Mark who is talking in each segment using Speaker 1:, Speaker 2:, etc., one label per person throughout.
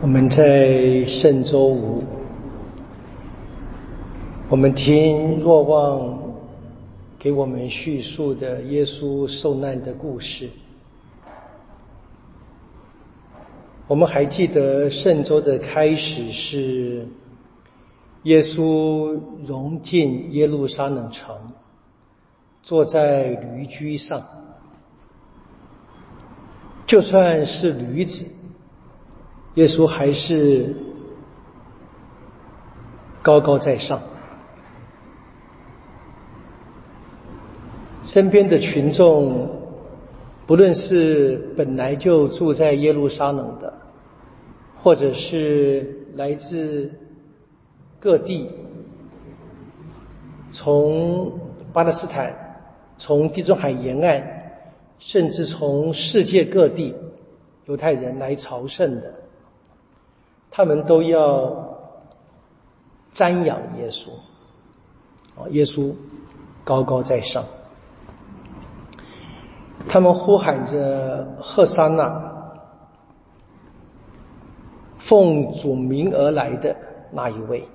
Speaker 1: 我们在圣周五，我们听若望给我们叙述的耶稣受难的故事。我们还记得圣周的开始是耶稣融进耶路撒冷城，坐在驴驹上，就算是驴子。耶稣还是高高在上，身边的群众，不论是本来就住在耶路撒冷的，或者是来自各地，从巴勒斯坦，从地中海沿岸，甚至从世界各地犹太人来朝圣的。他们都要瞻仰耶稣，啊，耶稣高高在上，他们呼喊着“赫桑那”，奉主名而来的那一位，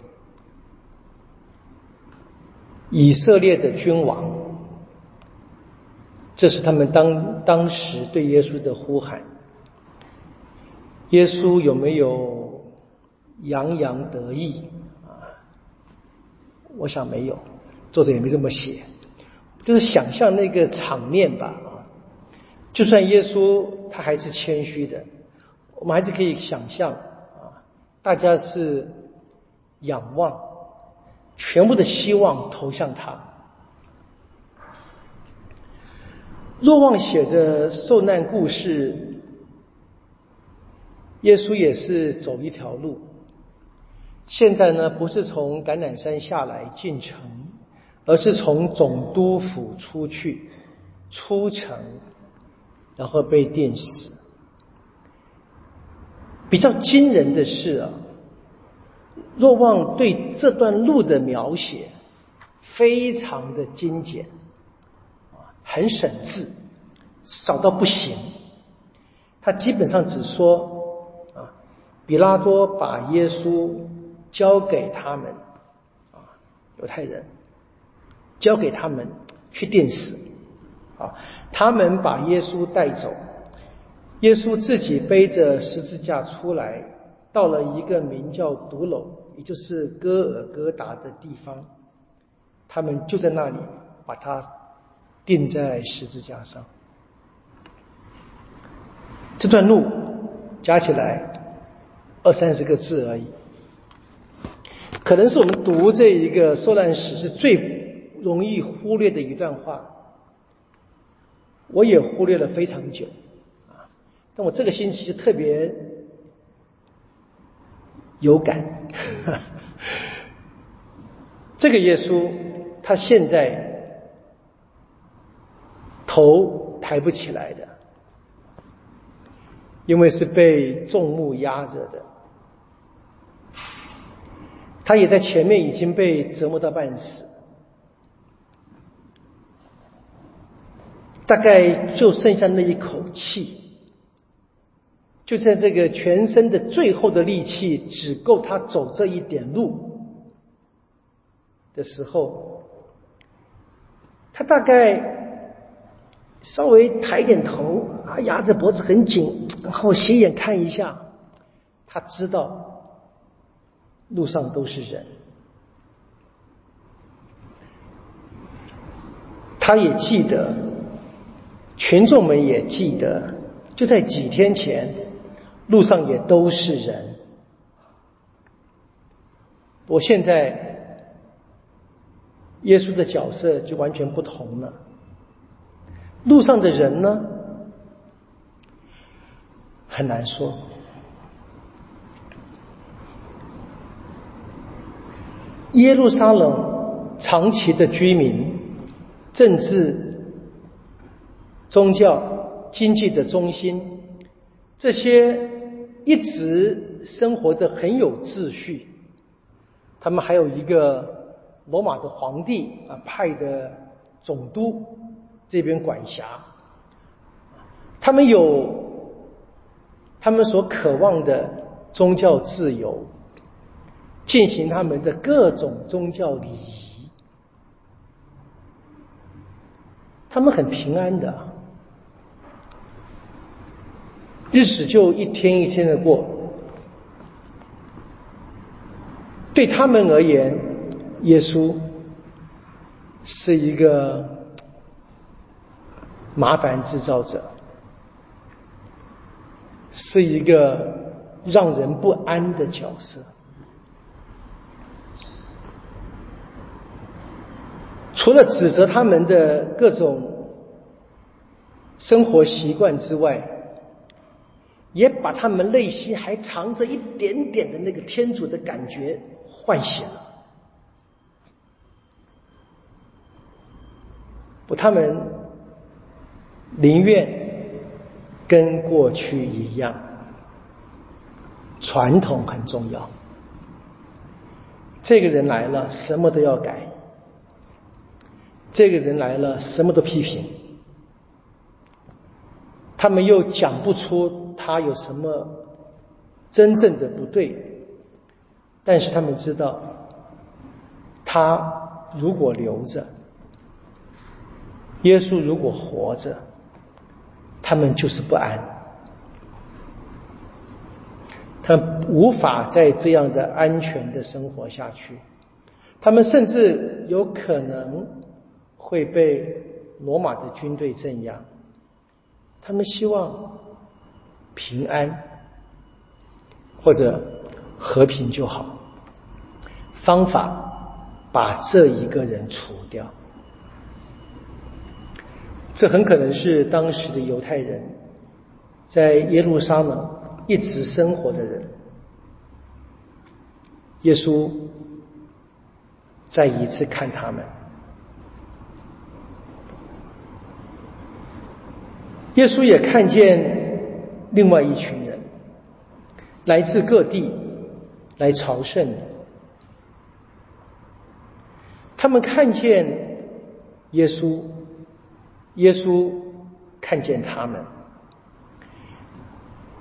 Speaker 1: 以色列的君王，这是他们当当时对耶稣的呼喊。耶稣有没有？洋洋得意啊！我想没有，作者也没这么写，就是想象那个场面吧啊！就算耶稣他还是谦虚的，我们还是可以想象啊，大家是仰望，全部的希望投向他。若望写的受难故事，耶稣也是走一条路。现在呢，不是从橄榄山下来进城，而是从总督府出去，出城，然后被电死。比较惊人的是啊，若望对这段路的描写非常的精简，啊，很省字，少到不行。他基本上只说啊，比拉多把耶稣。交给他们，啊，犹太人，交给他们去定死，啊，他们把耶稣带走，耶稣自己背着十字架出来，到了一个名叫独楼，也就是戈尔戈达的地方，他们就在那里把他钉在十字架上。这段路加起来二三十个字而已。可能是我们读这一个受难史是最容易忽略的一段话，我也忽略了非常久啊！但我这个星期就特别有感，这个耶稣他现在头抬不起来的，因为是被重木压着的。他也在前面已经被折磨到半死，大概就剩下那一口气，就在这个全身的最后的力气只够他走这一点路的时候，他大概稍微抬点头，啊，压着脖子很紧，然后斜眼看一下，他知道。路上都是人，他也记得，群众们也记得，就在几天前，路上也都是人。我现在，耶稣的角色就完全不同了。路上的人呢，很难说。耶路撒冷长期的居民，政治、宗教、经济的中心，这些一直生活的很有秩序。他们还有一个罗马的皇帝啊派的总督这边管辖，他们有他们所渴望的宗教自由，进行他们的各种宗教礼仪，他们很平安的，日子就一天一天的过。对他们而言，耶稣是一个麻烦制造者，是一个让人不安的角色。除了指责他们的各种生活习惯之外，也把他们内心还藏着一点点的那个天主的感觉。唤醒了，不，他们宁愿跟过去一样，传统很重要。这个人来了，什么都要改；这个人来了，什么都批评。他们又讲不出他有什么真正的不对。但是他们知道，他如果留着，耶稣如果活着，他们就是不安，他无法在这样的安全的生活下去，他们甚至有可能会被罗马的军队镇压，他们希望平安或者。和平就好，方法把这一个人除掉。这很可能是当时的犹太人在耶路撒冷一直生活的人。耶稣再一次看他们，耶稣也看见另外一群人，来自各地。来朝圣的，他们看见耶稣，耶稣看见他们，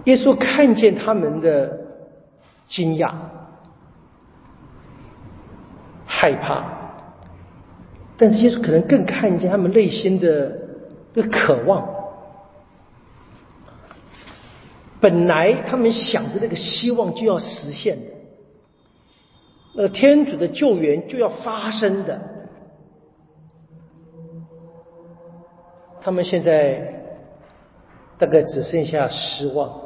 Speaker 1: 耶稣看见他们的惊讶、害怕，但是耶稣可能更看见他们内心的的渴望。本来他们想的那个希望就要实现的。那天主的救援就要发生的，他们现在大概只剩下失望，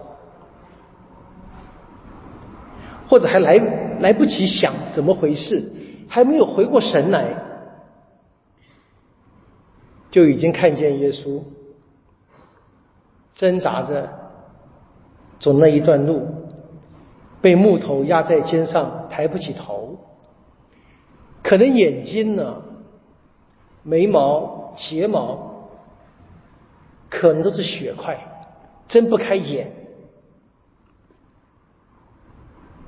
Speaker 1: 或者还来来不及想怎么回事，还没有回过神来，就已经看见耶稣挣扎着走那一段路。被木头压在肩上，抬不起头，可能眼睛呢、眉毛、睫毛，可能都是血块，睁不开眼。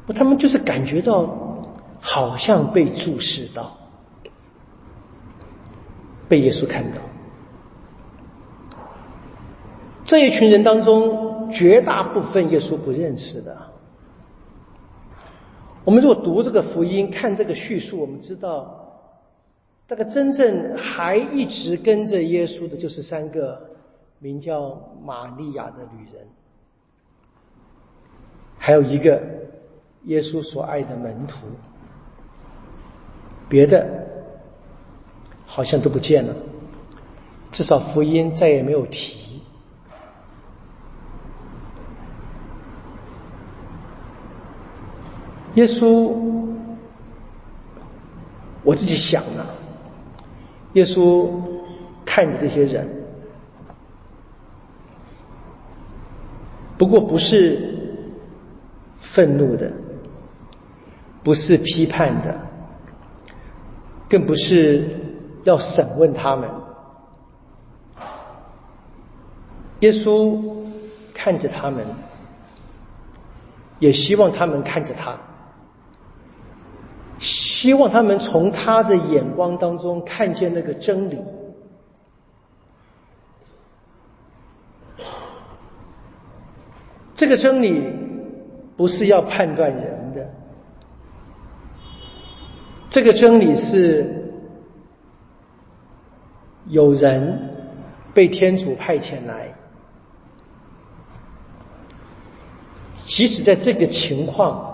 Speaker 1: 他们就是感觉到好像被注视到，被耶稣看到。这一群人当中，绝大部分耶稣不认识的。我们如果读这个福音，看这个叙述，我们知道，那个真正还一直跟着耶稣的，就是三个名叫玛利亚的女人，还有一个耶稣所爱的门徒，别的好像都不见了，至少福音再也没有提。耶稣，我自己想啊。耶稣看着这些人，不过不是愤怒的，不是批判的，更不是要审问他们。耶稣看着他们，也希望他们看着他。希望他们从他的眼光当中看见那个真理。这个真理不是要判断人的。这个真理是有人被天主派遣来，即使在这个情况，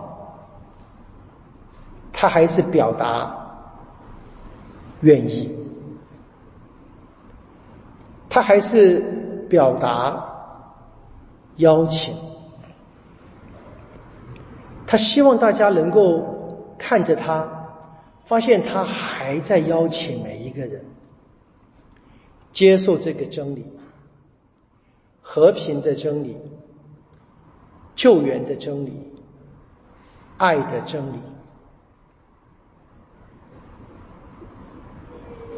Speaker 1: 他还是表达愿意，他还是表达邀请，他希望大家能够看着他。发现他还在邀请每一个人接受这个真理，和平的真理、救援的真理、爱的真理，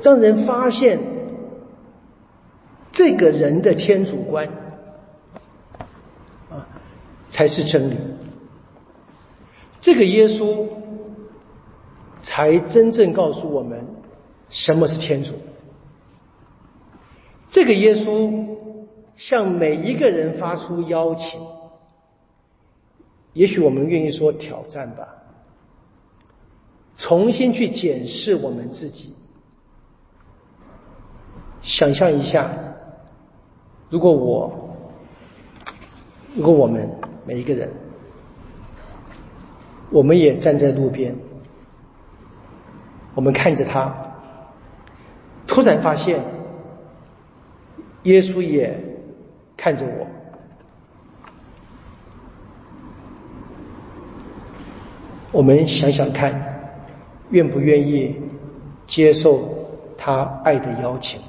Speaker 1: 让人发现这个人的天主观啊才是真理。这个耶稣。才真正告诉我们什么是天主。这个耶稣向每一个人发出邀请，也许我们愿意说挑战吧。重新去检视我们自己，想象一下，如果我，如果我们每一个人，我们也站在路边。我们看着他，突然发现，耶稣也看着我。我们想想看，愿不愿意接受他爱的邀请？